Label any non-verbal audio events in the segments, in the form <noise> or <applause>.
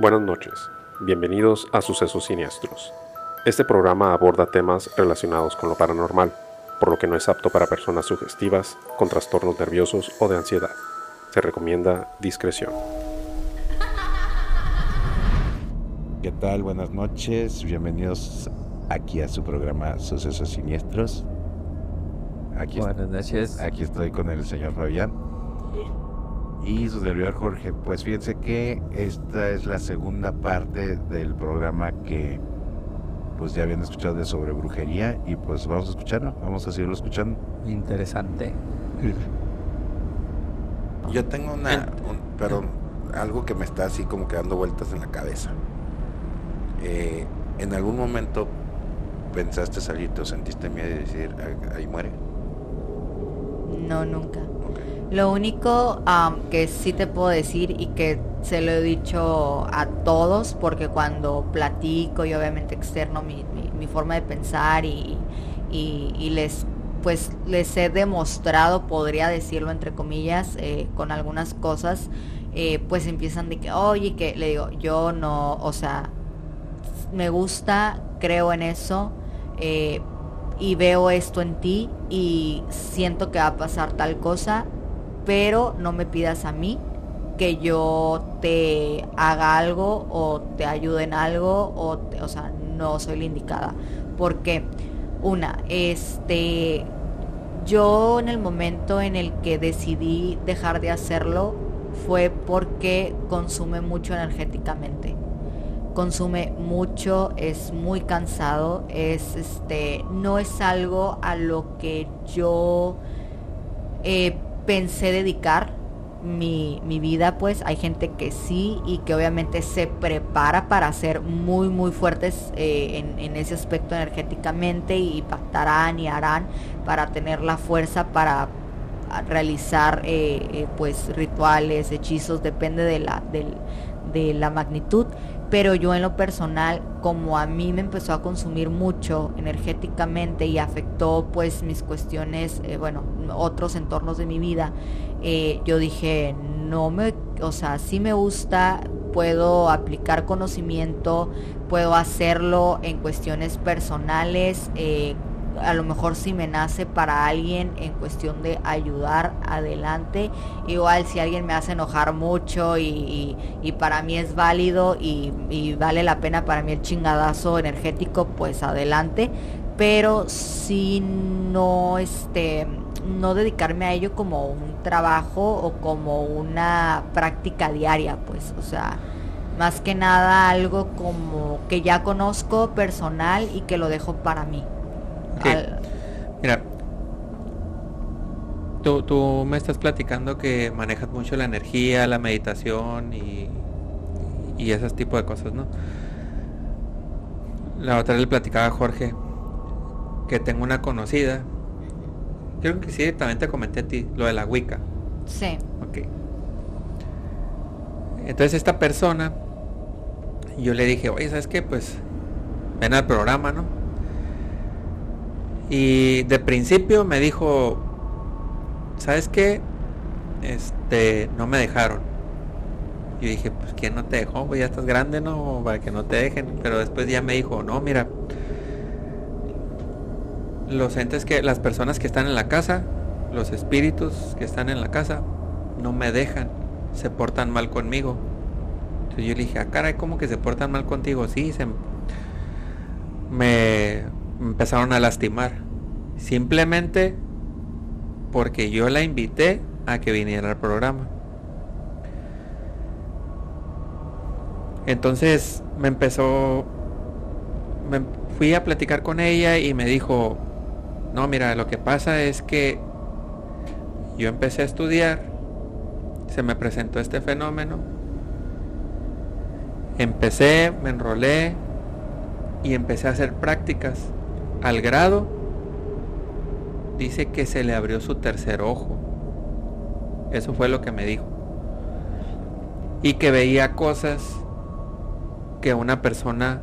Buenas noches, bienvenidos a Sucesos Siniestros. Este programa aborda temas relacionados con lo paranormal, por lo que no es apto para personas sugestivas, con trastornos nerviosos o de ansiedad. Se recomienda discreción. ¿Qué tal? Buenas noches, bienvenidos aquí a su programa Sucesos Siniestros. Aquí, Buenas noches. aquí estoy con el señor Fabián y su servidor Jorge. Pues fíjense que esta es la segunda parte del programa que pues ya habían escuchado de sobre brujería y pues vamos a escucharlo, vamos a seguirlo escuchando. Interesante. Yo tengo una, un- perdón, algo que me está así como que dando vueltas en la cabeza. Eh, ¿En algún momento pensaste salirte o sentiste miedo y decir, "Ah, ahí muere? No, nunca. Lo único que sí te puedo decir y que se lo he dicho a todos, porque cuando platico y obviamente externo mi, mi- forma de pensar y, y- y les pues les he demostrado, podría decirlo entre comillas, eh, con algunas cosas, eh, pues empiezan de que, oye, que le digo, yo no, o sea, me gusta, creo en eso eh, y veo esto en ti y siento que va a pasar tal cosa, pero no me pidas a mí que yo te haga algo o te ayude en algo o, o sea, no soy la indicada. Porque, una, este, yo en el momento en el que decidí dejar de hacerlo fue porque consume mucho energéticamente consume mucho, es muy cansado, es este, no es algo a lo que yo eh, pensé dedicar mi, mi vida, pues hay gente que sí y que obviamente se prepara para ser muy muy fuertes eh, en, en ese aspecto energéticamente y pactarán y harán para tener la fuerza para realizar eh, eh, pues rituales, hechizos, depende de la, del- de la magnitud. Pero yo en lo personal, como a mí me empezó a consumir mucho energéticamente y afectó pues mis cuestiones, eh, bueno, otros entornos de mi vida, eh, yo dije, no me, o sea, sí me gusta, puedo aplicar conocimiento, puedo hacerlo en cuestiones personales, eh, a lo mejor si me nace para alguien en cuestión de ayudar adelante. Igual si alguien me hace enojar mucho y, y- para mí es válido y, y vale la pena para mí el chingadazo energético, pues adelante. Pero si no, este, no dedicarme a ello como un trabajo o como una práctica diaria, pues, o sea, más que nada algo como que ya conozco personal y que lo dejo para mí. Al- Mira, tú, tú me estás platicando que manejas mucho la energía, la meditación y, y ese tipo de cosas, ¿no? La otra vez le platicaba a Jorge que tengo una conocida. Creo que sí, también te comenté a ti, lo de la Wicca. sí. Ok. Entonces esta persona, yo le dije, oye, ¿sabes qué? Pues ven al programa, ¿no? Y de principio me dijo, ¿sabes qué? Este, no me dejaron. Yo dije, pues ¿quién no te dejó? Pues ya estás grande, ¿no? Para que no te dejen. Pero después ya me dijo, no, mira. Los entes que, las personas que están en la casa, los espíritus que están en la casa, no me dejan. Se portan mal conmigo. Entonces yo le dije, ah, caray, ¿cómo que se portan mal contigo? Sí, se me empezaron a lastimar. Simplemente porque yo la invité a que viniera al programa. Entonces me empezó, me fui a platicar con ella y me dijo, no, mira, lo que pasa es que yo empecé a estudiar, se me presentó este fenómeno, empecé, me enrolé y empecé a hacer prácticas al grado, dice que se le abrió su tercer ojo. Eso fue lo que me dijo. Y que veía cosas que una persona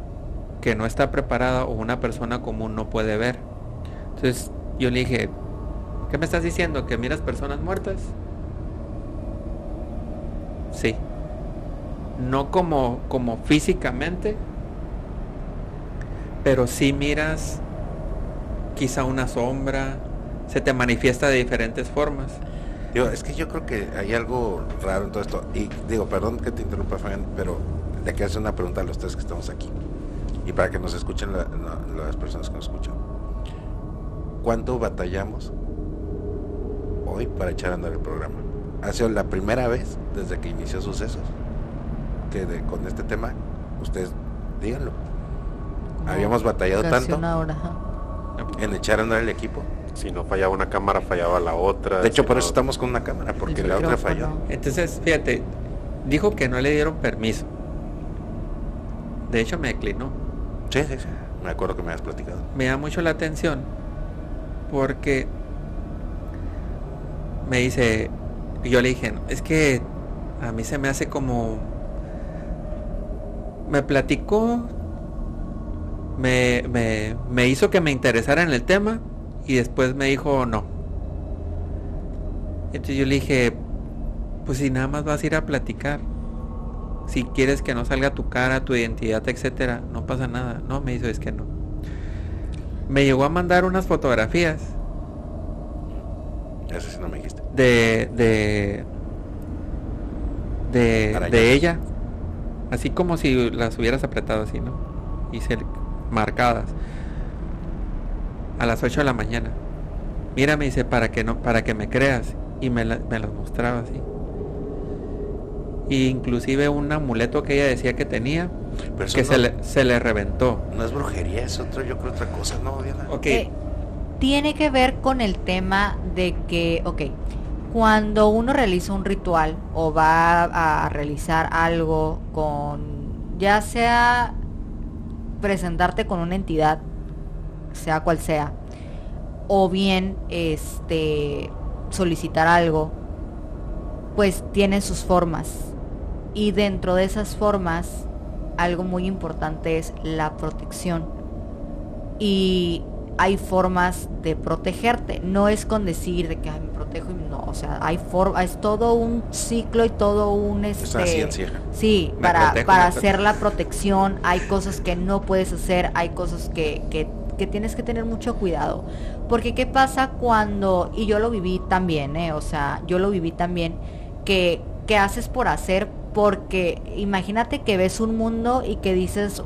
que no está preparada o una persona común no puede ver. Entonces yo le dije, ¿qué me estás diciendo? ¿Que miras personas muertas? Sí. no como, como físicamente, pero sí miras quizá una sombra, se te manifiesta de diferentes formas. Digo, es que yo creo que hay algo raro en todo esto. Y digo, perdón que te interrumpa, Fabián, pero le quiero hacer una pregunta a los tres que estamos aquí. Y para que nos escuchen la- la- las personas que nos escuchan. ¿Cuánto batallamos hoy para echar a andar el programa? Ha sido la primera vez desde que inició sucesos que de- con este tema, ustedes díganlo. Habíamos batallado tanto una hora, ajá. En echar a andar el equipo. Si no fallaba una cámara, fallaba la otra. De hecho, si por no- eso estamos con una cámara, porque la otra falló. Entonces, fíjate, dijo que no le dieron permiso. De hecho, me declinó. Sí, sí, sí. Me acuerdo que me habías platicado. Me da mucho la atención porque me dice, y yo le dije, "No, es que a mí se me hace como... Me platicó, me, me, me hizo que me interesara en el tema y después me dijo no. Entonces yo le dije, pues si nada más vas a ir a platicar, si quieres que no salga tu cara, tu identidad, etcétera, no pasa nada. No, me dijo, es que no. Me llegó a mandar unas fotografías Eso sí no me dijiste. de de de, de ella así como si las hubieras apretado así no y ser marcadas a las 8 de la mañana. Mira me dice para que no para que me creas. Y me, la- me las mostraba así. Y inclusive un amuleto que ella decía que tenía Pero que no, se, le, se le reventó. No es brujería, es otro, yo creo otra cosa, ¿no, Diana? ok. Eh, tiene que ver con el tema de que, ok, cuando uno realiza un ritual o va a realizar algo con, ya sea presentarte con una entidad, sea cual sea, o bien este solicitar algo, pues tiene sus formas. Y dentro de esas formas, algo muy importante es la protección y hay formas de protegerte. No es con decir de que "Ay, me protejo y no, o sea, hay forma, es todo un ciclo y todo un Es este una ciencia. Sí, Me para, protejo, para hacer la protección hay cosas que no puedes hacer, hay cosas que, que, que tienes que tener mucho cuidado. Porque qué pasa cuando, y yo lo viví también, ¿eh? o sea, yo lo viví también, que, que haces por hacer, porque imagínate que ves un mundo y que dices,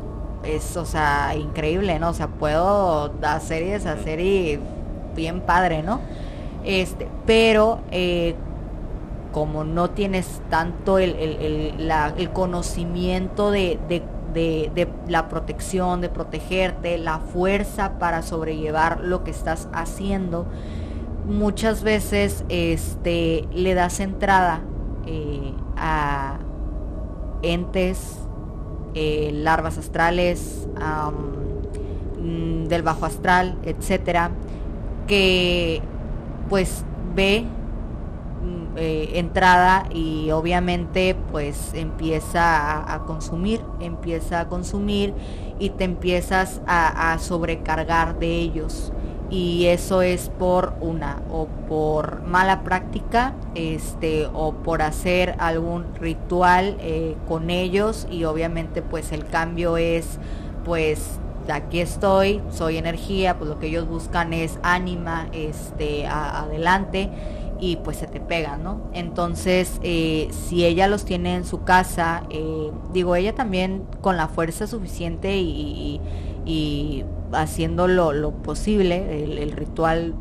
es, o sea, increíble, ¿no? O sea, puedo hacer y deshacer y bien padre, ¿no? Este, pero eh, como no tienes tanto el, el- el- la- el conocimiento de, de- de- de la protección, de protegerte, la fuerza para sobrellevar lo que estás haciendo, muchas veces este, le das entrada eh, a entes, eh, larvas astrales, mm, del bajo astral, etcétera, que pues ve mm, eh, entrada y obviamente pues empieza a, consumir, empieza a consumir y te empiezas a sobrecargar de ellos y eso es por una o por mala práctica este o por hacer algún ritual eh, con ellos y obviamente pues el cambio es pues aquí estoy soy energía pues lo que ellos buscan es ánima este adelante y pues se te pega, ¿no? Entonces, eh, si ella los tiene en su casa, eh, digo, ella también con la fuerza suficiente y- y haciendo lo, posible, el, ritual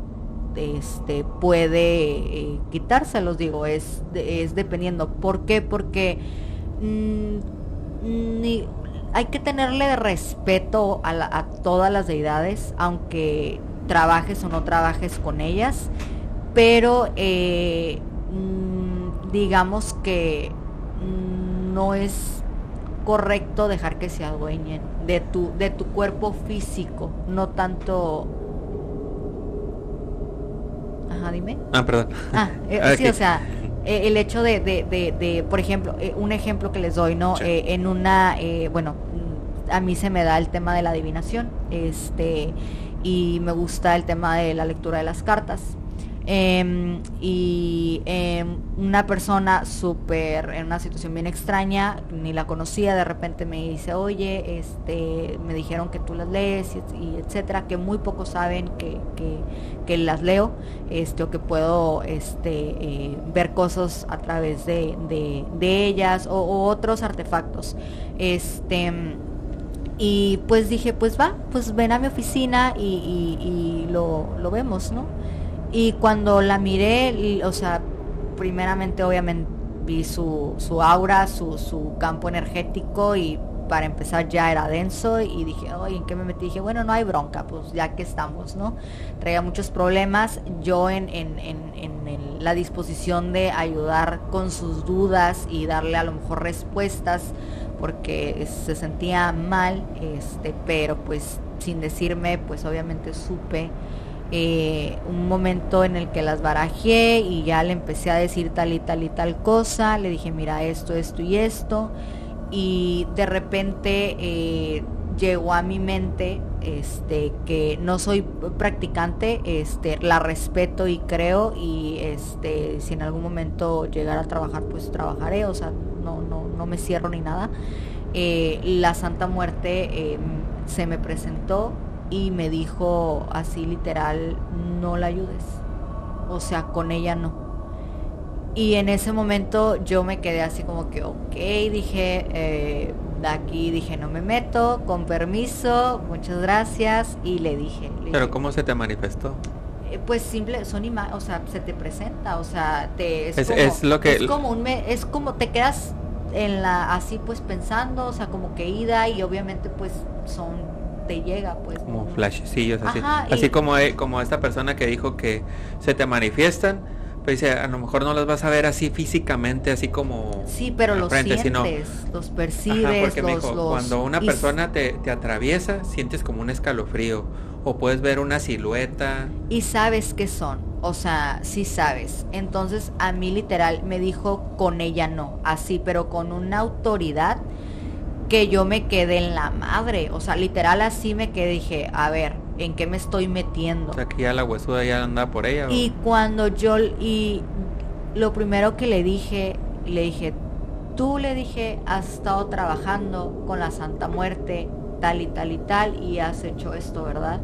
este, puede eh, quitárselos, digo, es, es dependiendo. ¿Por qué? Porque mm, ni- hay que tenerle respeto a, todas las deidades, aunque trabajes o no trabajes con ellas pero eh, mm, digamos que mm, no es correcto dejar que se adueñen de tu de tu cuerpo físico no tanto ajá dime ah perdón Ah, <laughs> eh, Ah, sí, o sea, eh, el hecho de, de, de, de, por ejemplo, eh, un ejemplo que les doy, ¿no? Sí. En una, bueno, a mí se me da el tema de la adivinación, este, y me gusta el tema de la lectura de las cartas. Em, y em, una persona súper en una situación bien extraña, ni la conocía, de repente me dice, oye, este, me dijeron que tú las lees y, etcétera, que muy pocos saben que, las leo, este, o que puedo este, eh, ver cosas a través de, ellas o, otros artefactos. Este, y pues dije, pues va, pues ven a mi oficina y, lo, lo vemos, ¿no? Y cuando la miré, o sea, primeramente obviamente vi su, su aura, su, su, campo energético y para empezar ya era denso y dije, oye, ¿en qué me metí? Dije, bueno, no hay bronca, pues ya que estamos, ¿no? Traía muchos problemas, yo en, en, en, en la disposición de ayudar con sus dudas y darle a lo mejor respuestas porque se sentía mal, este, pero pues sin decirme, pues obviamente supe eh, un momento en el que las barajé y ya le empecé a decir tal y tal y tal cosa, le dije mira esto, esto y esto, y de repente eh, llegó a mi mente este que no soy practicante, este la respeto y creo y este si en algún momento llegara a trabajar pues trabajaré, o sea, no, no, no me cierro ni nada. Eh, la Santa Muerte se me presentó y me dijo así literal, no la ayudes. O sea, con ella no. Y en ese momento yo me quedé así como que, ok, dije, eh, de aquí dije, no me meto, con permiso, muchas gracias. Y le dije. ¿Pero cómo se te manifestó? Eh, pues simple, son imágenes, o sea, se te presenta, o sea, te... Es, como, lo que... Es como, un es como te quedas en la, así pues pensando, o sea, como que ida y obviamente pues son te llega, pues. Como flashecillos, así. así como, eh, como esta persona que dijo que se te manifiestan, pues dice, a lo mejor no las vas a ver así físicamente, así como... Sí, pero los sientes, los percibes, cuando una persona te, te atraviesa, sientes como un escalofrío, o puedes ver una silueta. Y sabes qué son, o sea, sí sabes. Entonces a mí literal me dijo con ella no, así, pero con una autoridad que yo me quedé en la madre. O sea, literal así me quedé, dije, a ver, ¿en qué me estoy metiendo? O sea, que ya la huesuda ya anda por ella. Y cuando yo, y lo primero que le dije, le dije, tú le dije, has estado trabajando con la Santa Muerte, tal y tal y tal, y has hecho esto, ¿verdad?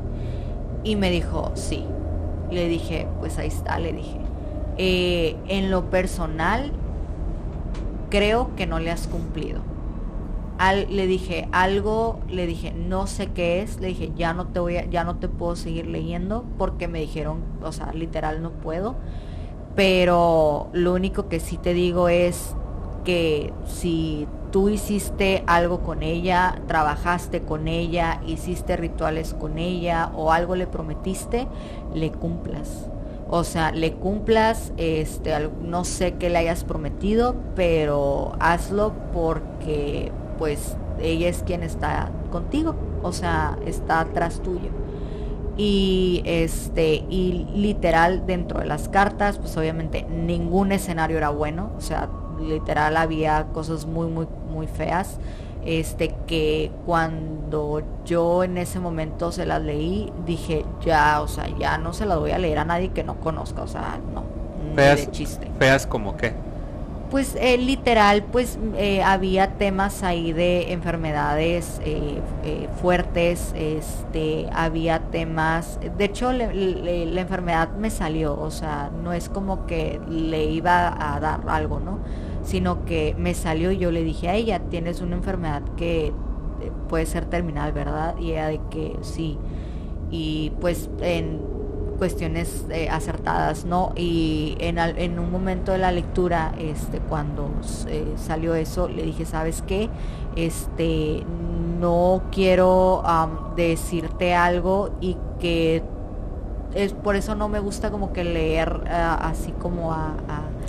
Y me dijo, sí. Le dije, pues ahí está, le dije. Eh, en lo personal, creo que no le has cumplido le dije algo, le dije no sé qué es, le dije ya no te voy a, ya no te puedo seguir leyendo porque me dijeron, o sea, literal no puedo. Pero lo único que sí te digo es que si tú hiciste algo con ella, trabajaste con ella, hiciste rituales con ella o algo le prometiste, le cumplas. O sea, le cumplas, este, no sé qué le hayas prometido, pero hazlo porque pues ella es quien está contigo, o sea, está atrás tuyo. Y este, y literal dentro de las cartas, pues obviamente ningún escenario era bueno, o sea, literal había cosas muy, muy, muy feas. Este que cuando yo en ese momento se las leí, dije, ya, o sea, ya no se las voy a leer a nadie que no conozca, o sea, no, feas, de chiste. Feas como qué? Pues eh, literal, pues eh, había temas ahí de enfermedades eh, fuertes, este, había temas, de hecho la enfermedad me salió, o sea, no es como que le iba a dar algo, ¿no? Sino que me salió y yo le dije a ella, tienes una enfermedad que puede ser terminal, ¿verdad? Y ella de que sí. Y pues en cuestiones eh, acertadas, ¿no? Y en, en, un momento de la lectura, este, cuando eh, salió eso, le dije, ¿sabes qué? Este, no quiero decirte algo y que es por eso no me gusta como que leer así como a,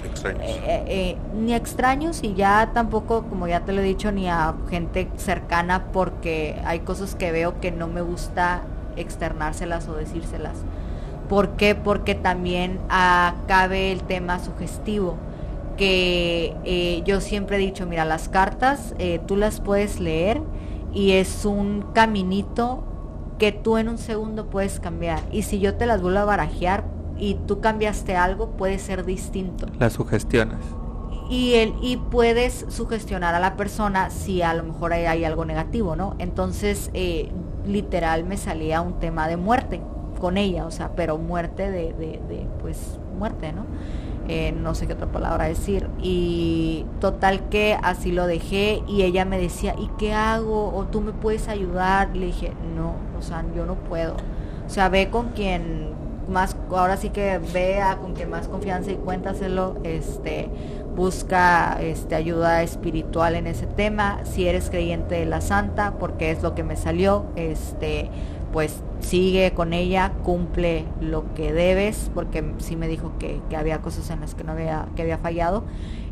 extraños. Eh, ni extraños y ya tampoco como ya te lo he dicho ni a gente cercana porque hay cosas que veo que no me gusta externárselas o decírselas ¿Por qué? Porque también cabe el tema sugestivo, que eh, yo siempre he dicho, mira, las cartas eh, tú las puedes leer y es un caminito que tú en un segundo puedes cambiar. Y si yo te las vuelvo a barajear, y tú cambiaste algo, puede ser distinto. Las sugestiones. Y, el, y puedes sugestionar a la persona si a lo mejor hay, hay algo negativo, ¿no? Entonces, eh, literal me salía un tema de muerte con ella, o sea, pero muerte de, de, de pues, muerte, ¿no? Eh, no sé qué otra palabra decir. Y total que así lo dejé y ella me decía, ¿y qué hago? ¿O tú me puedes ayudar? Le dije, no, o sea, yo no puedo. O sea, ve con quien más, ahora sí que vea con quien más confianza y cuéntaselo, este, busca este, ayuda espiritual en ese tema. Si eres creyente de la santa, porque es lo que me salió, este, pues sigue con ella, cumple lo que debes, porque sí me dijo que, que, había cosas en las que no había, que había fallado,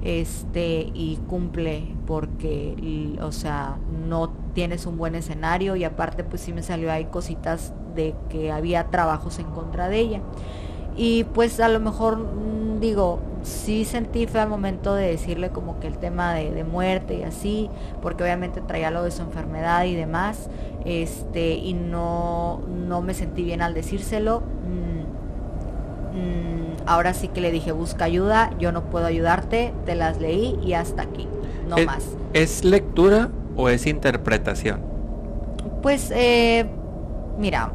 este, y cumple porque, o sea, no tienes un buen escenario y aparte pues sí me salió ahí cositas de que había trabajos en contra de ella. Y pues a lo mejor mm, digo, sí sentí fue al momento de decirle como que el tema de, de, muerte y así, porque obviamente traía lo de su enfermedad y demás, este, y no, no me sentí bien al decírselo. Mm, mm, ahora sí que le dije, busca ayuda, yo no puedo ayudarte, te las leí y hasta aquí, no ¿Es, más. ¿Es lectura o es interpretación? Pues, eh, mira,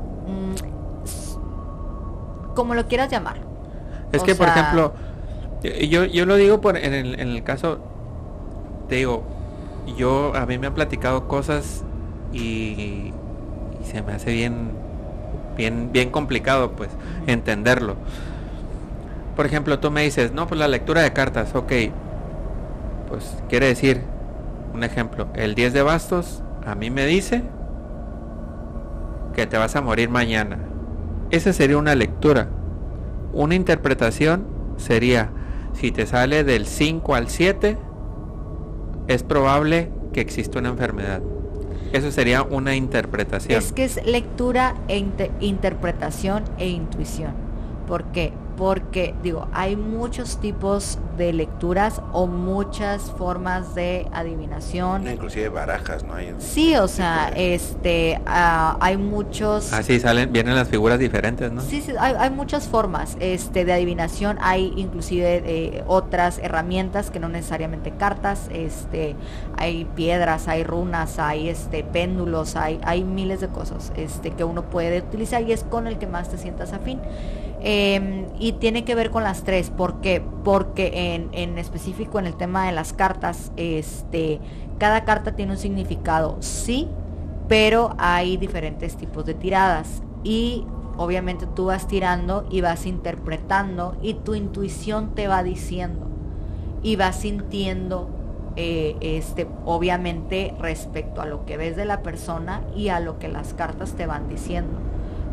como lo quieras llamar. Es O que, por ejemplo, yo, yo lo digo por, en, el, en el caso, te digo, yo a mí me han platicado cosas y, y se me hace bien, bien, bien complicado, pues, entenderlo. Por ejemplo, tú me dices, no, pues la lectura de cartas, ok, pues quiere decir, un ejemplo, el 10 de bastos a mí me dice que te vas a morir mañana. Esa sería una lectura. Una interpretación sería, si te sale del 5 al 7, es probable que exista una enfermedad. Eso sería una interpretación. Es que es lectura e inte- interpretación e intuición. ¿Por qué? Porque, digo, hay muchos tipos de lecturas o muchas formas de adivinación. Inclusive barajas, ¿no? Hay Sí, o sea, de- este, ah, hay muchos... Así salen, vienen las figuras diferentes, ¿no? Sí, sí, hay, hay muchas formas este, de adivinación, hay inclusive eh, otras herramientas que no necesariamente cartas, este, hay piedras, hay runas, hay este, péndulos, hay, hay miles de cosas este, que uno puede utilizar y es con el que más te sientas afín. Eh, y tiene que ver con las tres, ¿por qué? Porque en, en específico en el tema de las cartas, este, cada carta tiene un significado, sí, pero hay diferentes tipos de tiradas y obviamente tú vas tirando y vas interpretando y tu intuición te va diciendo y vas sintiendo eh, este obviamente respecto a lo que ves de la persona y a lo que las cartas te van diciendo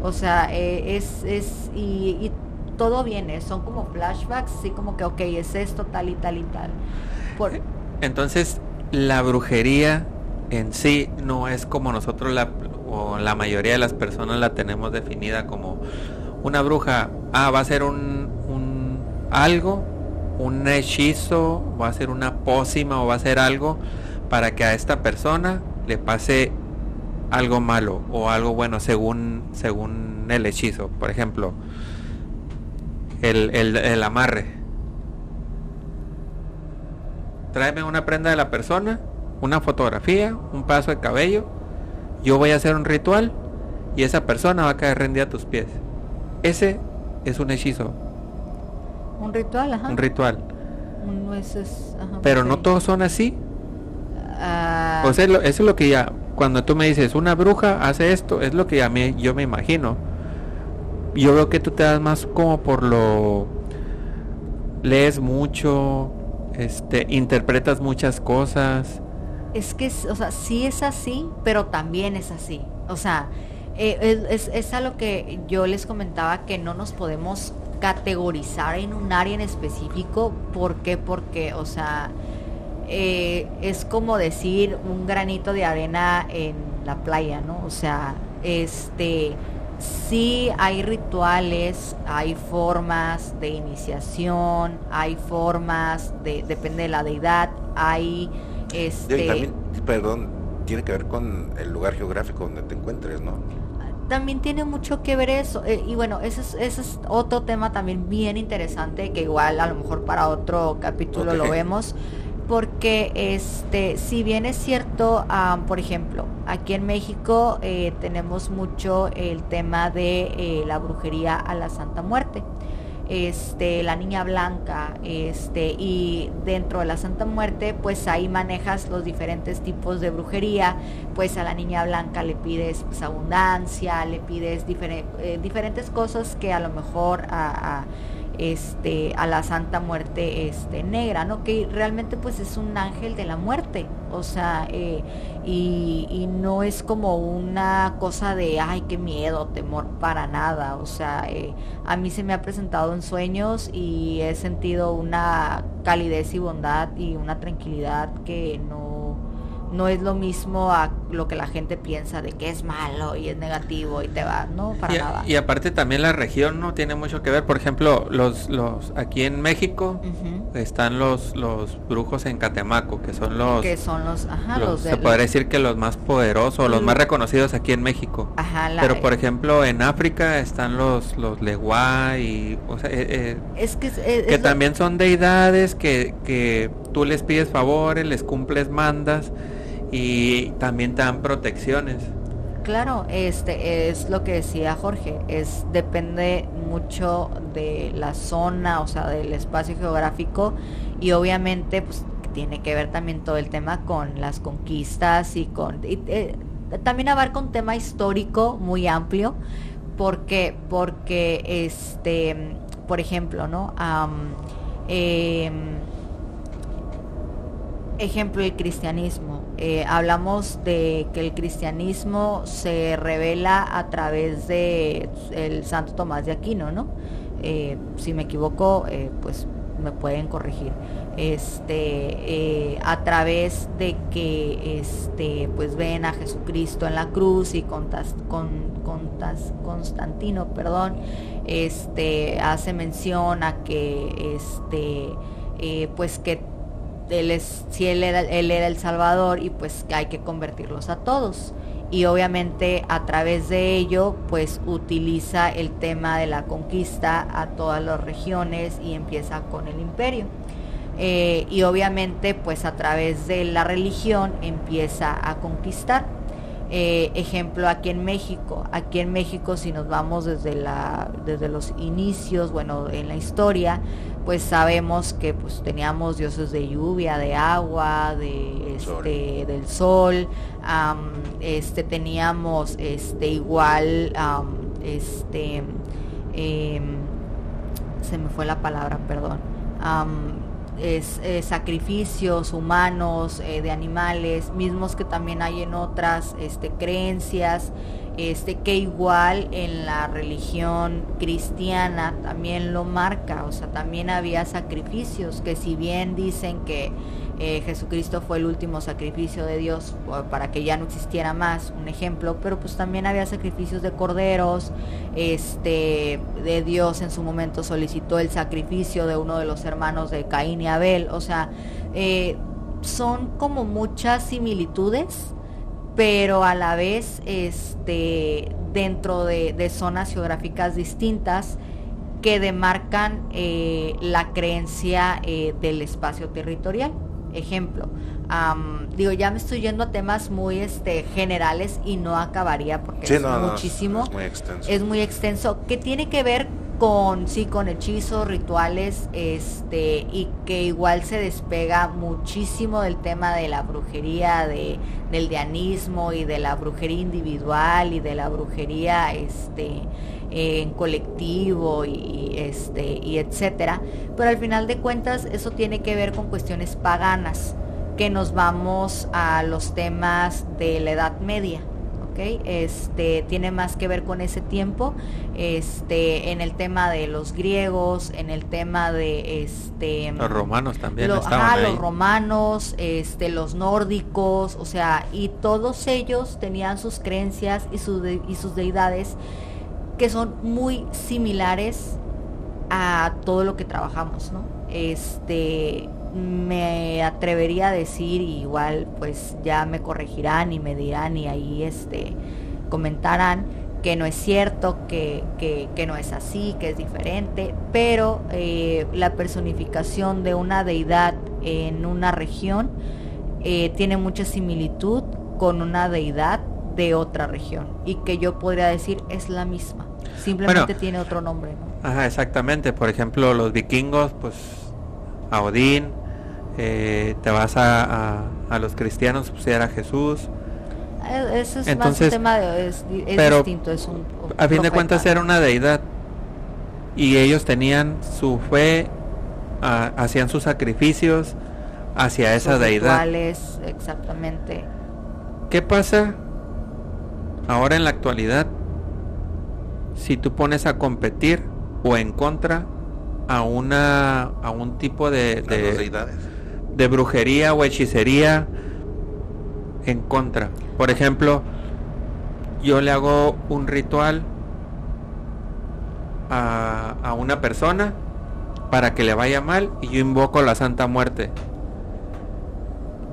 o sea eh, es, es y, y todo viene son como flashbacks así como que ok es esto tal y tal y tal Por- Entonces, la brujería en sí no es como nosotros la o la mayoría de las personas la tenemos definida como una bruja. Ah, va a ser un, un algo, un hechizo, va a ser una pócima o va a ser algo para que a esta persona le pase algo malo o algo bueno según según el hechizo. Por ejemplo, el, el, el amarre. Tráeme una prenda de la persona, una fotografía, un paso de cabello. Yo voy a hacer un ritual y esa persona va a caer rendida a tus pies. Ese es un hechizo, un ritual ajá un ritual. Un- eso es- ajá, Pero no todos son así. O sea, lo- eso es lo que ya, cuando tú me dices, una bruja hace esto, es lo que ya me, yo me imagino. Yo veo que tú te das más como por lo... Lees mucho, este, interpretas muchas cosas. Es que, o sea, sí es así, pero también es así. O sea, eh, es, es a lo que yo les comentaba que no nos podemos categorizar en un área en específico. ¿Por qué? Porque, o sea, eh, es como decir un granito de arena en la playa, ¿no? O sea, este, sí hay rituales, hay formas de iniciación, hay formas de, depende de la deidad, hay, este, Y también, perdón, tiene que ver con el lugar geográfico donde te encuentres, ¿no? también tiene mucho que ver eso. eh, y bueno, ese es, ese es otro tema también bien interesante que igual a lo mejor para otro capítulo lo vemos. Porque este, si bien es cierto, por ejemplo, aquí en México eh, tenemos mucho el tema de eh, la brujería a la Santa Muerte. Este, la niña blanca, este, y dentro de la Santa Muerte, pues ahí manejas los diferentes tipos de brujería, pues a la niña blanca le pides pues, abundancia, le pides eh, diferentes cosas que a lo mejor a, este, a la Santa Muerte este, negra, ¿no? Que realmente pues es un ángel de la muerte, o sea, eh, y, no es como una cosa de, ay, qué miedo, temor, para nada, o sea, eh, a mí se me ha presentado en sueños y he sentido una calidez y bondad y una tranquilidad que no, no es lo mismo a lo que la gente piensa de que es malo y es negativo y te va, no, para Y, nada. y aparte también la región no tiene mucho que ver. Por ejemplo, los, los aquí en México están los, los brujos en Catemaco, que son los, que son los, ajá, los- los, de se podría decir que los más poderosos, los más reconocidos aquí en México. Ajá, la- Pero por ejemplo en África están los los Leguá y o sea, eh, eh, es que, es- es que también son deidades que, que tú les pides favores, les cumples mandas y también te dan protecciones. Claro, este es lo que decía Jorge, es depende mucho de la zona, o sea, del espacio geográfico y obviamente pues tiene que ver también todo el tema con las conquistas y con y, eh, también abarca un tema histórico muy amplio porque porque este por ejemplo, ¿no? Em, ejemplo el cristianismo. Eh, hablamos de que el cristianismo se revela a través de el Santo Tomás de Aquino, ¿no? Eh, si me equivoco, eh, pues me pueden corregir. Este, a través de que este, pues ven a Jesucristo en la cruz y Contas- con, Contas- Constantino, perdón, este, hace mención a que este, pues que él es, si él era, él era el Salvador y pues hay que convertirlos a todos. Y obviamente a través de ello pues utiliza el tema de la conquista a todas las regiones y empieza con el imperio. Eh, y obviamente pues a través de la religión empieza a conquistar. Eh, ejemplo aquí en México, aquí en México si nos vamos desde la desde los inicios, bueno, en la historia, pues sabemos que pues teníamos dioses de lluvia, de agua, de Sol. este del sol, este teníamos este igual este em, se me fue la palabra, perdón. Es, eh, sacrificios humanos eh, de animales, mismos que también hay en otras este, creencias, este, que igual en la religión cristiana también lo marca, o sea, también había sacrificios, que si bien dicen que eh, Jesucristo fue el último sacrificio de Dios para que ya no existiera más, un ejemplo, pero pues también había sacrificios de corderos, este, de Dios en su momento solicitó el sacrificio de uno de los hermanos de Caín y Abel, o sea, eh, son como muchas similitudes, pero a la vez, este, dentro de, de zonas geográficas distintas, que demarcan eh, la creencia eh, del espacio territorial. Ejemplo, am, digo, ya me estoy yendo a temas muy este, generales y no acabaría porque Sí, es no, no, muchísimo es muy extenso. es muy extenso, que tiene que ver con, sí, con hechizos, rituales, este, y que igual se despega muchísimo del tema de la brujería, de, del dianismo y de la brujería individual y de la brujería, este, en colectivo y este y etcétera. Pero al final de cuentas eso tiene que ver con cuestiones paganas que nos vamos a los temas de la Edad Media ¿ok? Este tiene más que ver con ese tiempo, este, en el tema de los griegos, en el tema de este Los romanos también lo- estaban ajá, ahí. los romanos, este, los nórdicos, o sea, y todos ellos tenían sus creencias y, sus de- y sus deidades que son muy similares a todo lo que trabajamos, ¿no? Este, me atrevería a decir, igual pues ya me corregirán y me dirán y ahí este comentarán que no es cierto, que, que, que no es así, que es diferente, pero eh, la personificación de una deidad en una región eh, tiene mucha similitud con una deidad de otra región y que yo podría decir es la misma, simplemente Bueno. tiene otro nombre. ¿no? Ajá, exactamente. Por ejemplo, los vikingos, pues a Odín, eh, te vas a, a- a los cristianos, pues era Jesús. Eh, Eso es más un Entonces, tema de, es, es pero distinto, es un A fin de cuentas era una deidad. Y ellos tenían su fe, ah, hacían sus sacrificios hacia esa Sus deidad. rituales, exactamente. ¿Qué pasa ahora en la actualidad si tú pones a competir o en contra a una a un tipo de, deidades. De brujería o hechicería en contra? Por ejemplo, yo le hago un ritual a, a una persona para que le vaya mal y yo invoco la Santa Muerte.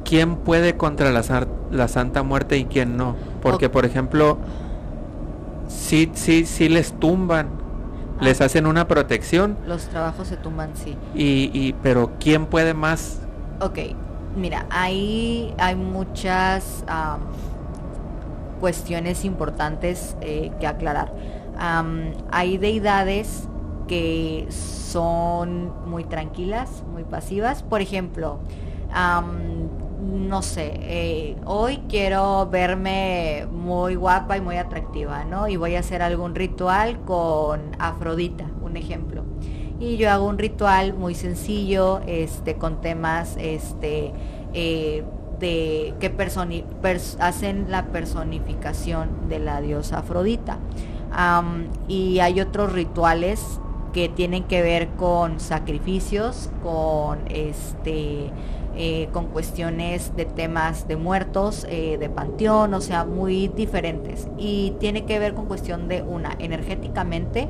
¿Quién puede contra la, la Santa Muerte y quién no? Porque, por ejemplo, sí, sí, sí les tumban, les Ah. hacen una protección, Los trabajos se tumban, sí. y, y, pero ¿quién puede más? Ok, mira, ahí hay muchas cuestiones importantes eh, que aclarar. Hay deidades que son muy tranquilas, muy pasivas. Por ejemplo, no sé, eh, hoy quiero verme muy guapa y muy atractiva, ¿no? Y voy a hacer algún ritual con Afrodita, un ejemplo y yo hago un ritual muy sencillo este con temas este eh, de que personi- pers- hacen la personificación de la diosa Afrodita. Y hay otros rituales que tienen que ver con sacrificios con este eh, con cuestiones de temas de muertos, eh, de panteón, o sea, muy diferentes. Y tiene que ver con cuestión de una, energéticamente,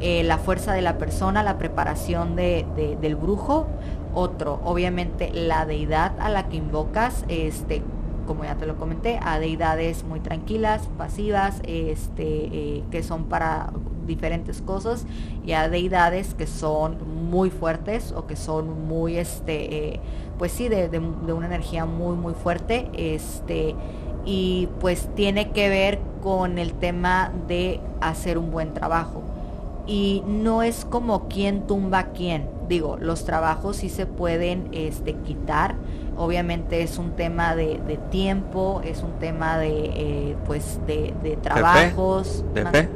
eh, la fuerza de la persona, la preparación de- de- del brujo. Otro, obviamente, la deidad a la que invocas, este, como ya te lo comenté, a deidades muy tranquilas, pasivas, este, que son para diferentes cosas, y a deidades que son muy fuertes o que son muy, este, pues sí, de, de- de una energía muy, muy fuerte, este, y pues tiene que ver con el tema de hacer un buen trabajo. Y no es como quién tumba a quién. Digo, los trabajos sí se pueden este, quitar. Obviamente es un tema de, de tiempo, es un tema de, eh, pues, de, de trabajos. ¿De fe?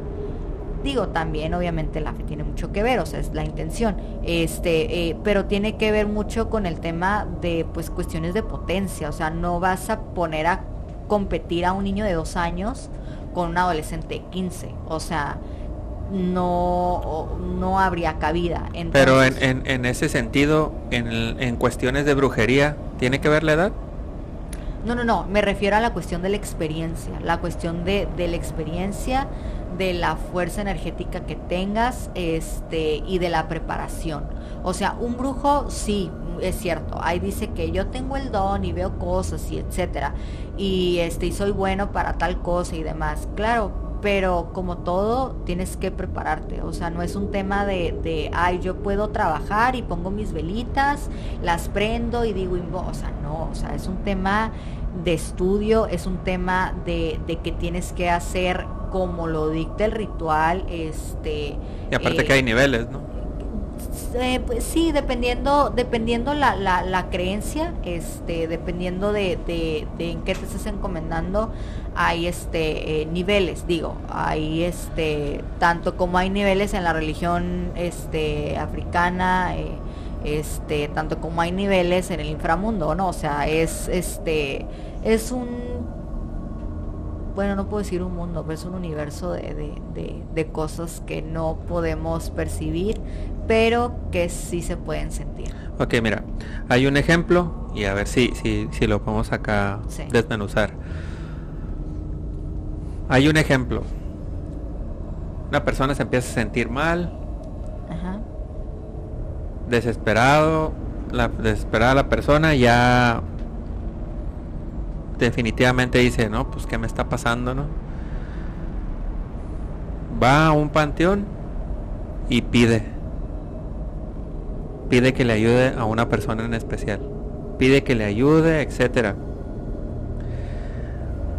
Digo, también obviamente la fe tiene mucho que ver, o sea, es la intención. Este, eh, pero tiene que ver mucho con el tema de pues cuestiones de potencia. O sea, no vas a poner a competir a un niño de dos años con un adolescente de 15. O sea, no, no habría cabida. Pero en, en, en ese sentido, en, el- en cuestiones de brujería, ¿tiene que ver la edad? No, no, no, me refiero a la cuestión de la experiencia, la cuestión de, de la experiencia, de la fuerza energética que tengas, este, y de la preparación. O sea, un brujo, sí, es cierto, ahí dice que yo tengo el don y veo cosas y etcétera, y este, y soy bueno para tal cosa y demás, claro, pero como todo, tienes que prepararte, o sea, no es un tema de, de ay, yo puedo trabajar y pongo mis velitas, las prendo y digo, invo-". o sea, no, o sea, es un tema de estudio, es un tema de, de que tienes que hacer como lo dicta el ritual, este... Y aparte eh, que hay niveles, ¿no? eh, pues sí, dependiendo, dependiendo la, la, la creencia, este, dependiendo de, de, de en qué te estés encomendando, hay este eh, niveles, digo, hay este, tanto como hay niveles en la religión este africana, eh, este, tanto como hay niveles en el inframundo, ¿no? O sea, es este, es un bueno, no puedo decir un mundo, pero es un universo de, de- de- de cosas que no podemos percibir, pero que sí se pueden sentir. Ok, mira, hay un ejemplo y a ver si, si, si lo podemos acá Sí. desmenuzar. Hay un ejemplo. Una persona se empieza a sentir mal, Ajá. desesperado, la desesperada la persona ya definitivamente dice, no, pues qué me está pasando, ¿no? va a un panteón y pide. Pide que le ayude a una persona en especial. Pide que le ayude, etcétera.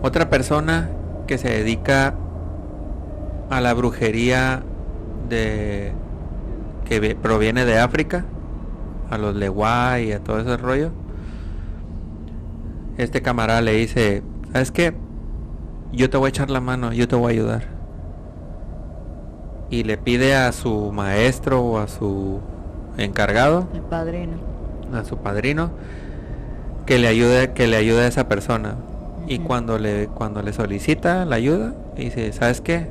Otra persona que se dedica a la brujería de que proviene de África, a los Lewa y a todo ese rollo. Este camarada le dice, ¿sabes qué? Yo te voy a echar la mano, yo te voy a ayudar. Y le pide a su maestro o a su encargado, El padrino. a su padrino, que le ayude, que le ayude a esa persona. Y cuando le, cuando le solicita la ayuda, dice, ¿sabes qué?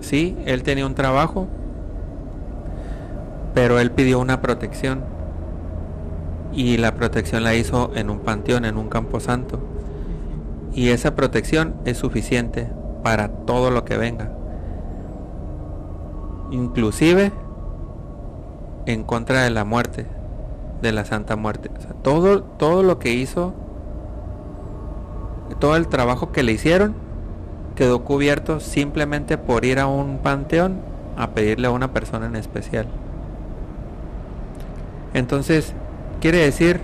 Sí, él tenía un trabajo, pero él pidió una protección. Y la protección la hizo en un panteón, en un camposanto. Y esa protección es suficiente para todo lo que venga. Inclusive en contra de la muerte, de la Santa Muerte. Todo, todo lo que hizo, todo el trabajo que le hicieron, quedó cubierto simplemente por ir a un panteón a pedirle a una persona en especial. Entonces, quiere decir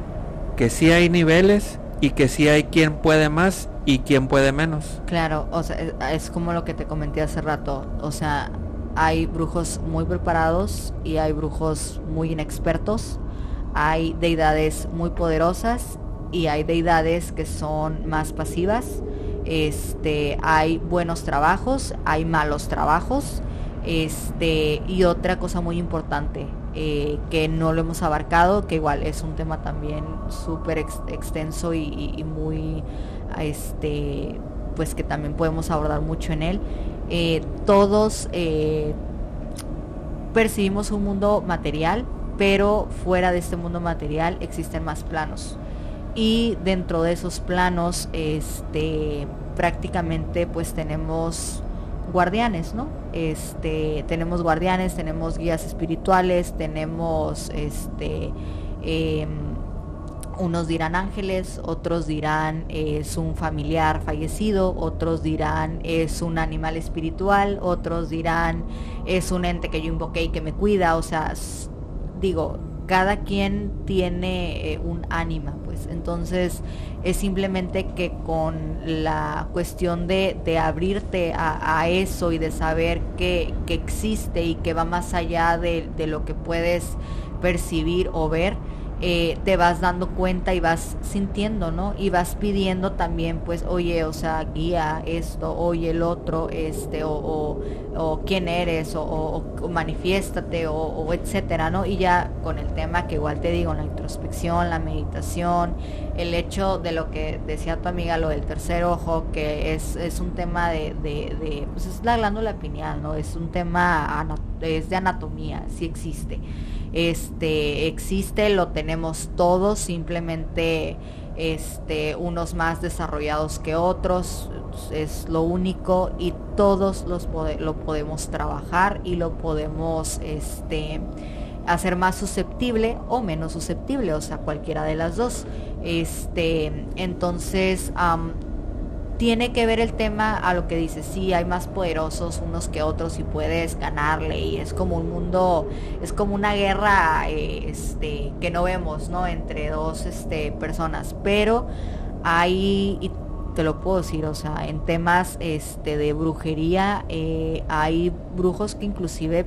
que sí hay niveles y que sí hay quien puede más y quien puede menos. Claro, o sea, es, como lo que te comenté hace rato. O sea, hay brujos muy preparados y hay brujos muy inexpertos. Hay deidades muy poderosas y hay deidades que son más pasivas. Este, hay buenos trabajos, hay malos trabajos. Este, y otra cosa muy importante eh, que no lo hemos abarcado, que igual es un tema también súper ex- extenso y muy, este, pues que también podemos abordar mucho en él. Eh, todos eh, percibimos un mundo material, pero fuera de este mundo material existen más planos. Y dentro de esos planos, este, prácticamente pues tenemos guardianes, ¿no? Este, tenemos guardianes, tenemos guías espirituales, tenemos este em, unos dirán ángeles, otros dirán es un familiar fallecido, otros dirán es un animal espiritual, otros dirán es un ente que yo invoqué y que me cuida, o sea, digo, cada quien tiene eh, un ánima, pues. Entonces es simplemente que con la cuestión de, de abrirte a, a eso y de saber que, que existe y que va más allá de, de lo que puedes percibir o ver, eh, te vas dando cuenta y vas sintiendo, ¿no? Y vas pidiendo también, pues, oye, o sea, guía esto, oye el otro, este, o, o, o quién eres, o, o- manifiéstate, o etcétera, ¿no? Y ya con el tema que igual te digo, la introspección, la meditación, el hecho de lo que decía tu amiga, lo del tercer ojo, que es, es un tema de, de, pues es la glándula pineal, ¿no? Es un tema, es de anatomía, sí existe este existe, lo tenemos todos, simplemente este unos más desarrollados que otros, es lo único y todos los lo podemos trabajar y lo podemos este hacer más susceptible o menos susceptible, o sea, cualquiera de las dos. Este, entonces, am, tiene que ver el tema a lo que dice, sí, hay más poderosos unos que otros y puedes ganarle y es como un mundo, es como una guerra eh, este, que no vemos, ¿no? Entre dos este, personas, pero hay, y te lo puedo decir, o sea, en temas este, de brujería eh, hay brujos que inclusive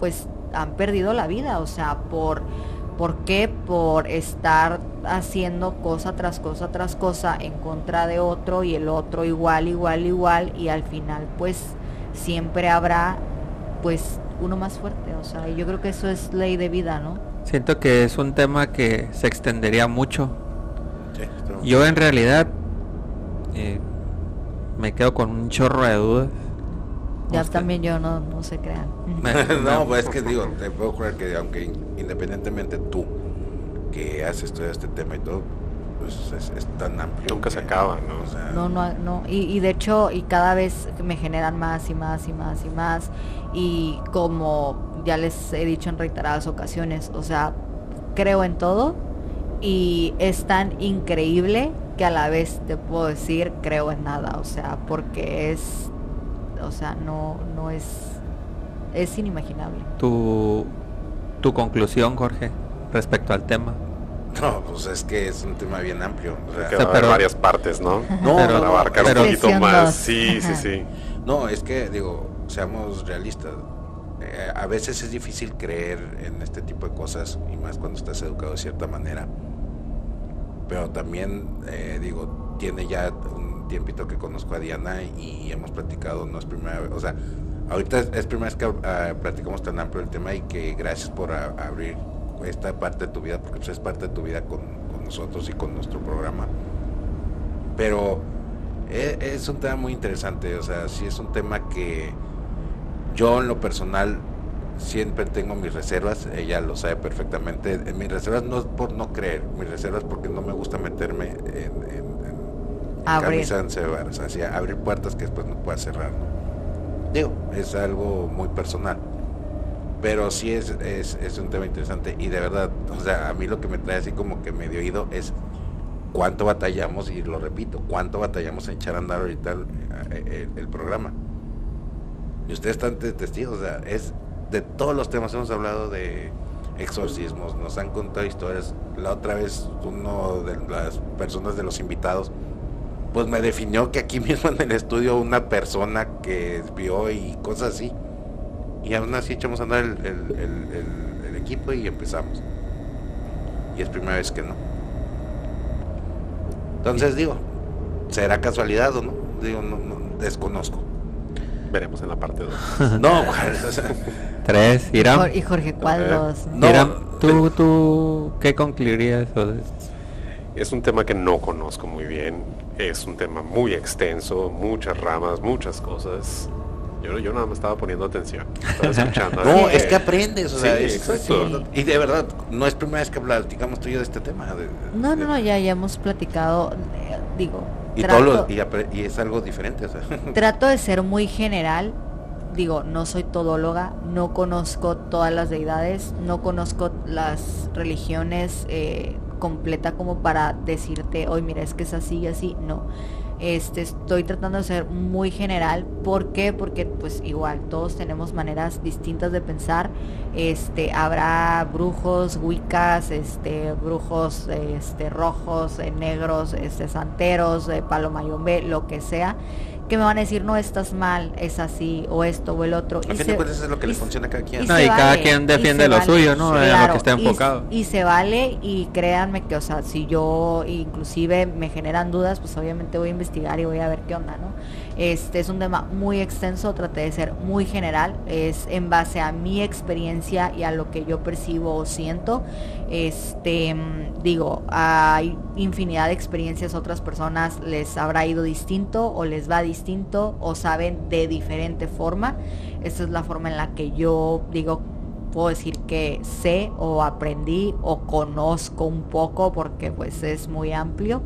pues han perdido la vida, o sea, por ¿por qué? Por estar haciendo cosa tras cosa tras cosa en contra de otro y el otro igual, igual, igual y al final pues siempre habrá pues uno más fuerte, o sea, y yo creo que eso es ley de vida, ¿no? Siento que es un tema que se extendería mucho. Sí, Yo en realidad eh, me quedo con un chorro de dudas. Ya Usted- también yo no, no se crean. <laughs> No, pues es que digo, te puedo jurar que aunque in- independientemente tú que has estudiado este tema y todo, pues es, es tan amplio. Nunca se acaba, ¿no? O sea, No, no, no. Y, y de hecho, y cada vez me generan más y más y más y más. Y como ya les he dicho en reiteradas ocasiones, o sea, creo en todo y es tan increíble que a la vez te puedo decir creo en nada. O sea, porque es, o sea, no, no es, es inimaginable. Tu, tu conclusión, Jorge, respecto al tema. No, pues es que es un tema bien amplio. o sea, Que va a haber pero- varias partes, ¿no? No, <laughs> Para abarcar pero- un poquito más. dos. Sí, sí, sí. No, es que, digo, seamos realistas. Eh, a veces es difícil creer en este tipo de cosas, y más cuando estás educado de cierta manera. Pero también, eh, digo, tiene ya un tiempito que conozco a Diana y hemos platicado, no es primera vez, o sea, ahorita es, primera vez que ah, platicamos tan amplio el tema y que gracias por abrir esta parte de tu vida, porque pues, es parte de tu vida con, nosotros y con nuestro programa. Pero e- es, un tema muy interesante, o sea, sí es un tema que yo en lo personal siempre tengo mis reservas, ella lo sabe perfectamente. Mis reservas no es por no creer, mis reservas porque no me gusta meterme en, en- en- en Abrir. varas, puertas que después no pueda cerrar. ¿no? Digo, es algo muy personal. Pero sí es, es, es un tema interesante y de verdad, o sea, a mí lo que me trae así como que medio oído es cuánto batallamos, y lo repito, cuánto batallamos en echar a andar ahorita el, el- el programa. Y ustedes están testigos, o sea, es de todos los temas, hemos hablado de exorcismos, nos han contado historias. La otra vez uno de las personas de los invitados, pues me definió que aquí <laughs> mismo en el estudio una persona que vio y cosas así. Y aún así echamos a andar el, el- el- el- el equipo y empezamos. Y es primera vez que no. Entonces digo, ¿será casualidad o no? Digo, no, no, desconozco. Veremos en la parte 2. <laughs> No, sea, <laughs> Tres, Irán. Y Jorge, ¿cuál Eh, dos? no. Irán, ¿tú, ¿tú qué concluirías? o de- Es un tema que no conozco muy bien. Es un tema muy extenso, muchas ramas, muchas cosas. Yo, yo nada más estaba poniendo atención. Estaba <laughs> escuchando. No, es que aprendes, o sea, Sí, es- exacto. Y de verdad, no es primera vez que platicamos tú y yo de este tema. de- No, de- no, no, ya, ya hemos platicado, eh, digo, Y, trato, todos los- y, es algo diferente, o sea. <laughs> trato de ser muy general, digo, no soy todóloga, no conozco todas las deidades, no conozco las religiones eh, completa como para decirte, hoy mira, es que es así y así, no. Este, estoy tratando de ser muy general, ¿por qué? Porque pues igual todos tenemos maneras distintas de pensar. Este, habrá brujos, wicas, este, brujos este, rojos, eh, negros, este, santeros, eh, palomayombe, lo que sea, que me van a decir, no, estás mal, es así, o esto o el otro. A Y fin se- de cuentas es lo que y le funciona a cada quien. y No, cada quien defiende lo vale. suyo, ¿no? Lo que está y- enfocado. Y, se vale y créanme que, o sea, si yo inclusive me generan dudas, pues obviamente voy a investigar y voy a ver qué onda, ¿no? Este es un tema muy extenso, traté de ser muy general, es en base a mi experiencia y a lo que yo percibo o siento. Este, digo, hay infinidad de experiencias, otras personas les habrá ido distinto o les va distinto o saben de diferente forma. Esta es la forma en la que yo digo, puedo decir que sé o aprendí o conozco un poco porque pues es muy amplio.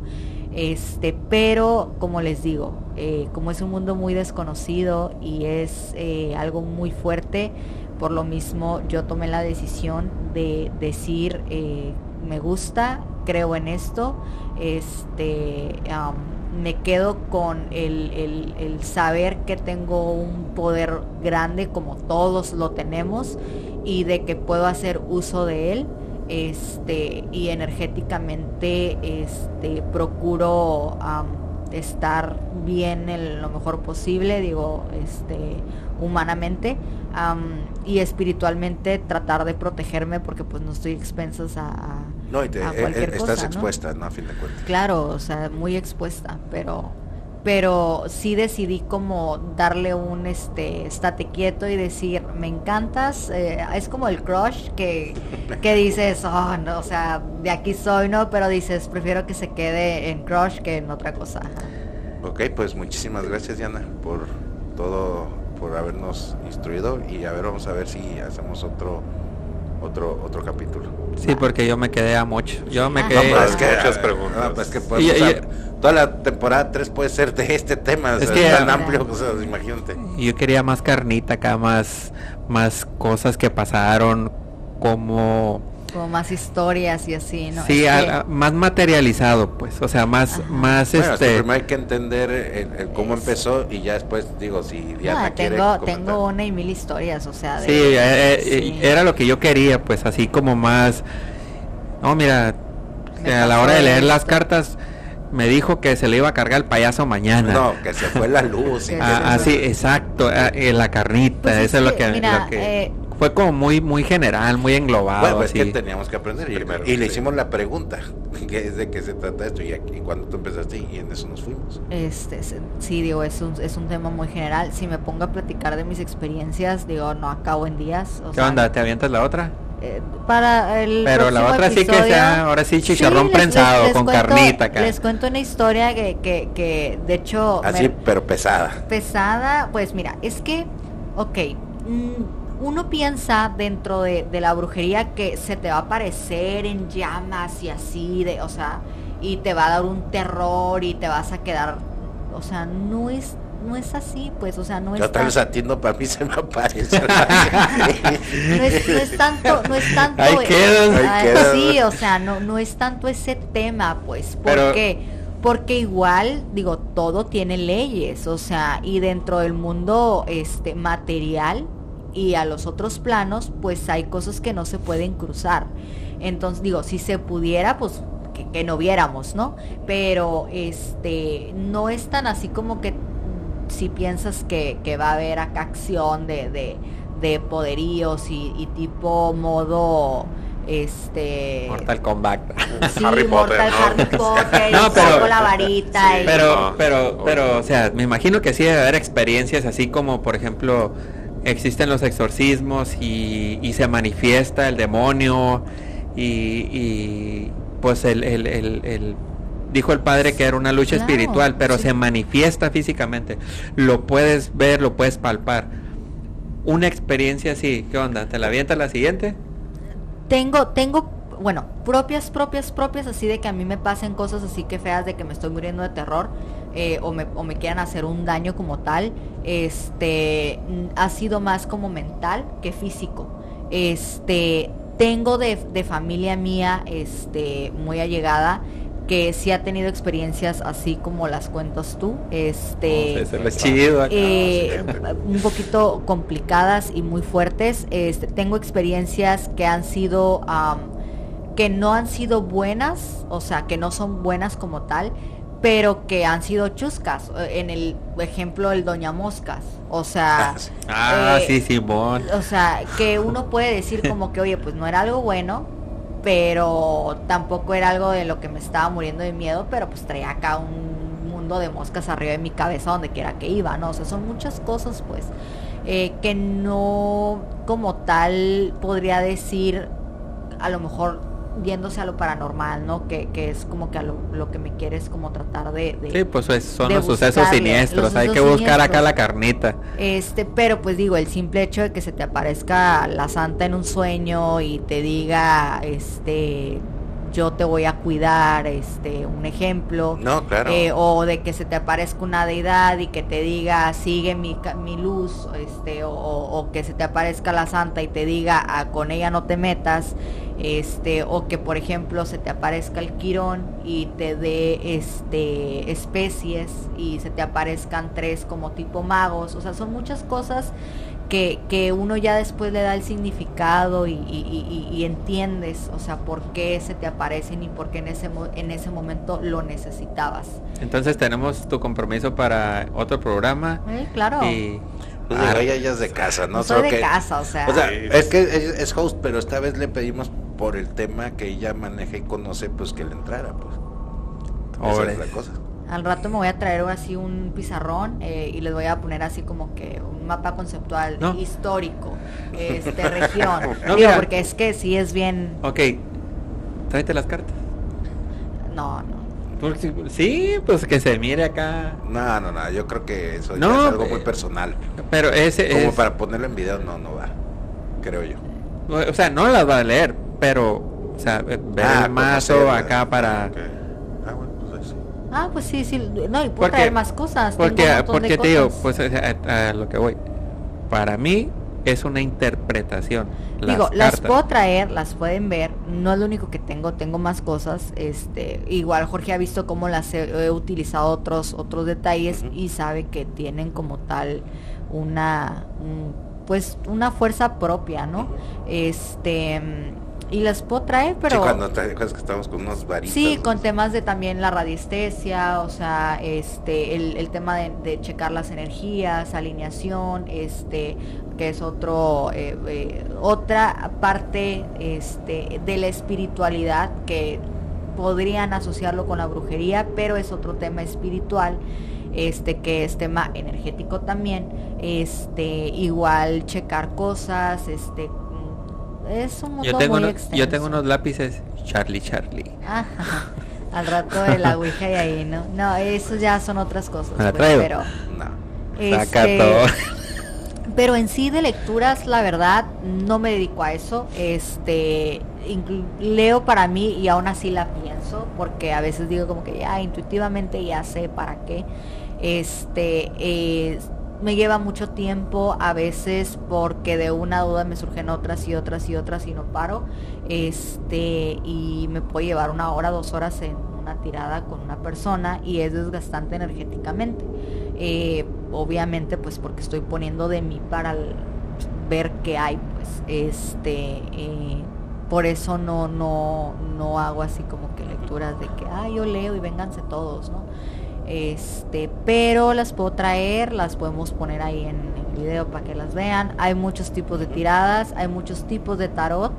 Este, pero como les digo, eh, como es un mundo muy desconocido y es eh, algo muy fuerte, por lo mismo yo tomé la decisión de decir eh, me gusta, creo en esto, este, am, me quedo con el, el- saber que tengo un poder grande como todos lo tenemos y de que puedo hacer uso de él este y energéticamente este procuro estar bien en lo mejor posible digo este humanamente am, y espiritualmente tratar de protegerme porque pues no estoy expensas a- No, y te- a eh, cualquier eh, estás cosa, expuesta, ¿no? A fin de cuentas. Claro, o sea, muy expuesta, pero pero sí decidí como darle un este estate quieto y decir, me encantas, eh, es como el crush que, que dices, oh, no, o sea, de aquí soy, ¿no? Pero dices, prefiero que se quede en crush que en otra cosa. Ok, pues muchísimas gracias, Diana, por todo, por habernos instruido y a ver, vamos a ver si hacemos otro, otro, otro capítulo. Sí, porque yo me quedé a mucho. Yo me Ah. quedé... No, pero es que, Muchas preguntas. no, pues es que podemos Y- y- hablar- toda la temporada 3 puede ser de este tema, o Es sea, que- es tan amplio, o sea, imagínate. Yo quería más carnita acá, más, más cosas que pasaron, cómo, como más historias y así, ¿no? Sí, Es a- que- a- más materializado, pues, o sea, más, Ajá. más Bueno, es que este. primero hay que entender el, el cómo Es- empezó y ya después digo si Diana No, tengo, tengo una y mil historias, o sea, de- Sí, eh, eh, sí. era lo que yo quería, pues, así como más. No, mira, Me a la hora de leer las esto. cartas me dijo que se le iba a cargar el payaso mañana. No, que se fue la luz. <laughs> Ah, ah, sí, exacto, ah, eh, la carnita, Pues es eso es lo que, que, mira, lo que- eh, fue como muy muy general, muy englobado Bueno, es así. que teníamos que aprender y, Primero, y le sí. hicimos la pregunta, <laughs> que es de qué se trata esto y, aquí- y cuando tú empezaste y en eso nos fuimos. Este, sí, digo, es un, es un tema muy general. Si me pongo a platicar de mis experiencias, digo, no acabo en días. o ¿Qué sea, onda? ¿Te avientas la otra? eh, para el Pero la otra sí que sea, ahora sí, chicharrón les- prensado les con cuento- carnita acá. Les cuento una historia que, que, que de hecho, me- Así, pero pesada. pesada, pues mira, es que, ok, mm, uno piensa dentro de, de la brujería que se te va a aparecer en llamas y así, de, o sea, y te va a dar un terror y te vas a quedar, o sea, no es, no es así, pues, o sea, no es Yo tal tan- vez a ti no, para mí se me aparece. <laughs> no es, no es tanto, no es tanto, Ahí eh, quedas. Ahí quedas. sí, o sea, no, no es tanto ese tema, pues, Pero- porque, porque igual, digo, todo tiene leyes, o sea, y dentro del mundo, este, material y a los otros planos, pues hay cosas que no se pueden cruzar. Entonces, digo, si se pudiera, pues que, que no viéramos, ¿no? Pero este no es tan así como que mm, si piensas que, que va a haber acá acción de, de, de poderíos y, y tipo modo este Mortal Kombat. <laughs> sí, Harry Potter, Mortal ¿no? Harry <laughs> Potter, No, pero- la varita Sí, y- Pero, pero, pero, o sea, me imagino que sí debe haber experiencias así como, por ejemplo, existen los exorcismos y, y se manifiesta el demonio y, y, pues el, el, el- el- dijo el padre que era una lucha Claro, espiritual, pero sí. se manifiesta físicamente. Lo puedes ver, lo puedes palpar. Una experiencia así, ¿qué onda? ¿Te la avientas la siguiente? tengo, tengo, bueno, propias, propias, propias, así de que a mí me pasen cosas así que feas de que me estoy muriendo de terror eh, o, me, o me quieran hacer un daño como tal, este, ha sido más como mental que físico. Este, tengo de, de familia mía, este, muy allegada, que sí ha tenido experiencias así como las cuentas tú, este, es chido eh, un poquito complicadas y muy fuertes. Este, tengo experiencias que han sido, que no han sido buenas, o sea, que no son buenas como tal, pero que han sido chuscas. Eh, En el ejemplo, el Doña Moscas. O sea, <laughs> Ah, sí. Ah, eh, sí, Simón. o sea, que uno puede decir como que, oye, pues no era algo bueno, pero tampoco era algo de lo que me estaba muriendo de miedo, pero pues traía acá un mundo de moscas arriba de mi cabeza donde quiera que iba, ¿no? O sea, son muchas cosas, pues, eh, que no como tal podría decir, a lo mejor yéndose a lo paranormal, ¿no? Que, que es como que a lo, lo que me quieres como tratar de... de- Sí, pues es- son de los sucesos siniestros. los Hay que buscar acá la carnita. Este, pero pues digo, el simple hecho de que se te aparezca la santa en un sueño y te diga, este, yo te voy a cuidar, este, un ejemplo. No, claro. eh, o de que se te aparezca una deidad y que te diga, sigue mi, ca- mi luz, este, o, o- o que se te aparezca la santa y te diga, "Ah, con ella no te metas, este, o que por ejemplo se te aparezca el quirón y te dé este especies y se te aparezcan tres como tipo magos, o sea, son muchas cosas que, que uno ya después le da el significado y, y- y- y entiendes, o sea, por qué se te aparecen y por qué en ese, en ese momento lo necesitabas. Entonces tenemos tu compromiso para otro programa. Eh, claro, Pues Ah, ella ya es de casa, ¿no? no soy de que- casa, o sea, O sea, Sí. es que es, es host, pero esta vez le pedimos por el tema que ella maneja y conoce, pues que le entrara, pues. Esa Órale. es la cosa. al rato me voy a traer así un pizarrón eh, y les voy a poner así como que un mapa conceptual No. histórico, este <laughs> región, No, Digo, mira. porque es que sí es bien, Ok, tráete las cartas. no, no. Porque- Sí, pues que se mire acá. No, no, no, yo creo que eso ya es algo muy eh, personal. Pero ese Como es. para ponerlo en video, no, no va. Creo yo. O sea, no las va a leer, pero. O sea, eh, ver Ah, el mazo conocerla. acá para. Ok. Ah, bueno, pues. Ah, pues sí, sí, no, y puedo Porque- traer más cosas. Porque, porque te digo, pues a, a- a lo que voy. Para mí, es una interpretación. Digo, las puedo traer, las pueden ver. No es lo único que tengo, tengo más cosas. Este, igual Jorge ha visto cómo las he, utilizado otros otros detalles y sabe que tienen como tal una pues una fuerza propia, ¿no? Este y las puedo traer, pero... Sí, cuando te que estamos con unos varitos. Sí, con temas de también la radiestesia, o sea, este, el, tema de, checar las energías, alineación, este, que es otro, eh, eh, otra parte este, de la espiritualidad que podrían asociarlo con la brujería, pero es otro tema espiritual este que es tema energético también este igual checar cosas este es un yo tengo unos, Yo tengo unos lápices Charlie Charlie. Al rato de la Ouija y ahí, ¿no? No, eso ya son otras cosas. Pues, pero no. Este, pero en sí de lecturas, la verdad, no me dedico a eso. Este, leo para mí y aún así la pienso, porque a veces digo como que ya intuitivamente ya sé para qué. Este, eh, me lleva mucho tiempo a veces porque de una duda me surgen otras y otras y otras y no paro. Este, y me puede llevar una hora, dos horas en una tirada con una persona y es desgastante energéticamente. Eh, obviamente pues porque estoy poniendo de mí para ver qué hay, pues este eh, por eso no, no, no hago así como que lecturas de que ah yo leo y vénganse todos, ¿no? Este, pero las puedo traer, las podemos poner ahí en el video para que las vean. Hay muchos tipos de tiradas, hay muchos tipos de tarot.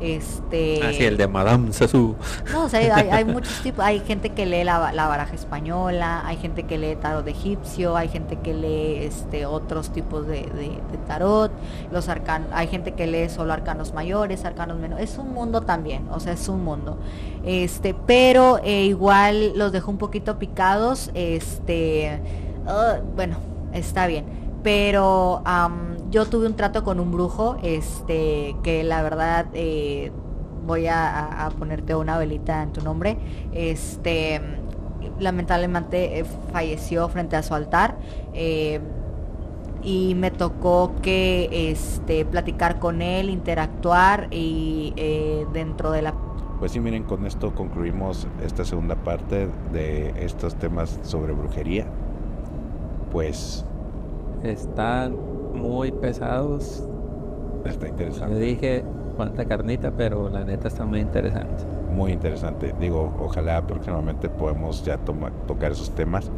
Este. Así el de Madame Sassou. No, o sea, hay, <laughs> muchos tipos. Hay gente que lee la, baraja española, hay gente que lee tarot egipcio, hay gente que lee este otros tipos de, tarot. Los arcanos, hay gente que lee solo arcanos mayores, arcanos menores. Es un mundo también, o sea, es un mundo. Este, pero eh, igual los dejo un poquito picados. Este, ah, bueno, está bien pero yo tuve un trato con un brujo, este, que la verdad eh, voy a, ponerte una velita en tu nombre, este, lamentablemente eh, falleció frente a su altar. Eh, y me tocó que este platicar con él, interactuar y dentro de la pues sí, miren, con esto concluimos esta segunda parte de estos temas sobre brujería. Pues están muy pesados. Está interesante. Yo dije cuánta carnita, pero la neta está muy interesante. Muy interesante. Digo, ojalá próximamente podemos ya tocar esos temas.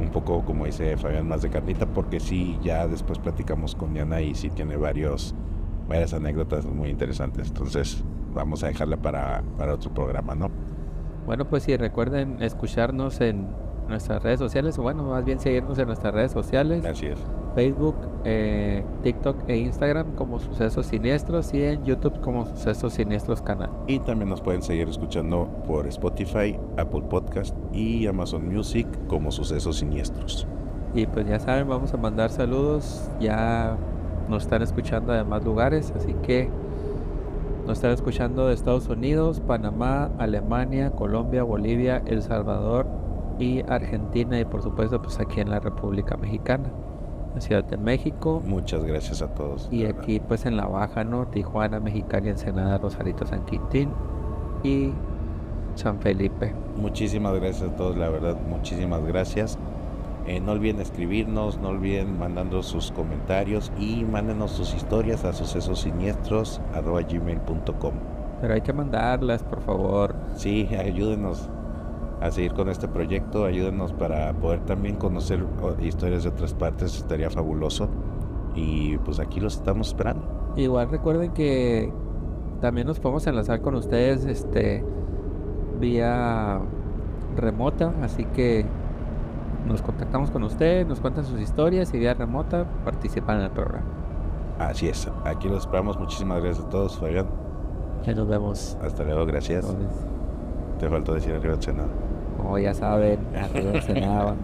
Un poco, como dice Fabián, más de carnita, porque sí, ya después platicamos con Diana y sí tiene varios, varias anécdotas muy interesantes. Entonces, vamos a dejarla para, para otro programa, ¿no? Bueno, pues sí, recuerden escucharnos en nuestras redes sociales, o bueno, más bien seguirnos en nuestras redes sociales. Así es. Facebook, eh, TikTok e Instagram como Sucesos Siniestros y en YouTube como Sucesos Siniestros Canal. Y también nos pueden seguir escuchando por Spotify, Apple Podcast y Amazon Music como Sucesos Siniestros. Y pues ya saben, vamos a mandar saludos. Ya nos están escuchando de más lugares, así que nos están escuchando de Estados Unidos, Panamá, Alemania, Colombia, Bolivia, El Salvador, y Argentina y por supuesto pues aquí en la República Mexicana, la Ciudad de México. Muchas gracias a todos. Y aquí pues en la Baja, ¿no? Tijuana, Mexicali, Ensenada, Rosarito, San Quintín y San Felipe. Muchísimas gracias a todos, la verdad, muchísimas gracias. Eh, no olviden escribirnos, no olviden mandando sus comentarios y mándenos sus historias a sucesosiniestros.gmail.com Pero hay que mandarlas, por favor. Sí, ayúdenos a seguir con este proyecto. Ayúdenos para poder también conocer historias de otras partes, estaría fabuloso. Y pues aquí los estamos esperando. Igual recuerden que también nos podemos enlazar con ustedes este vía remota, así que nos contactamos con ustedes, nos cuentan sus historias y vía remota participan en el programa. Así es, aquí los esperamos. Muchísimas gracias a todos, Fabián. Ya nos vemos. Hasta luego, gracias. Te faltó decir arriba del Senado. Como ya saben, arriba del Senado,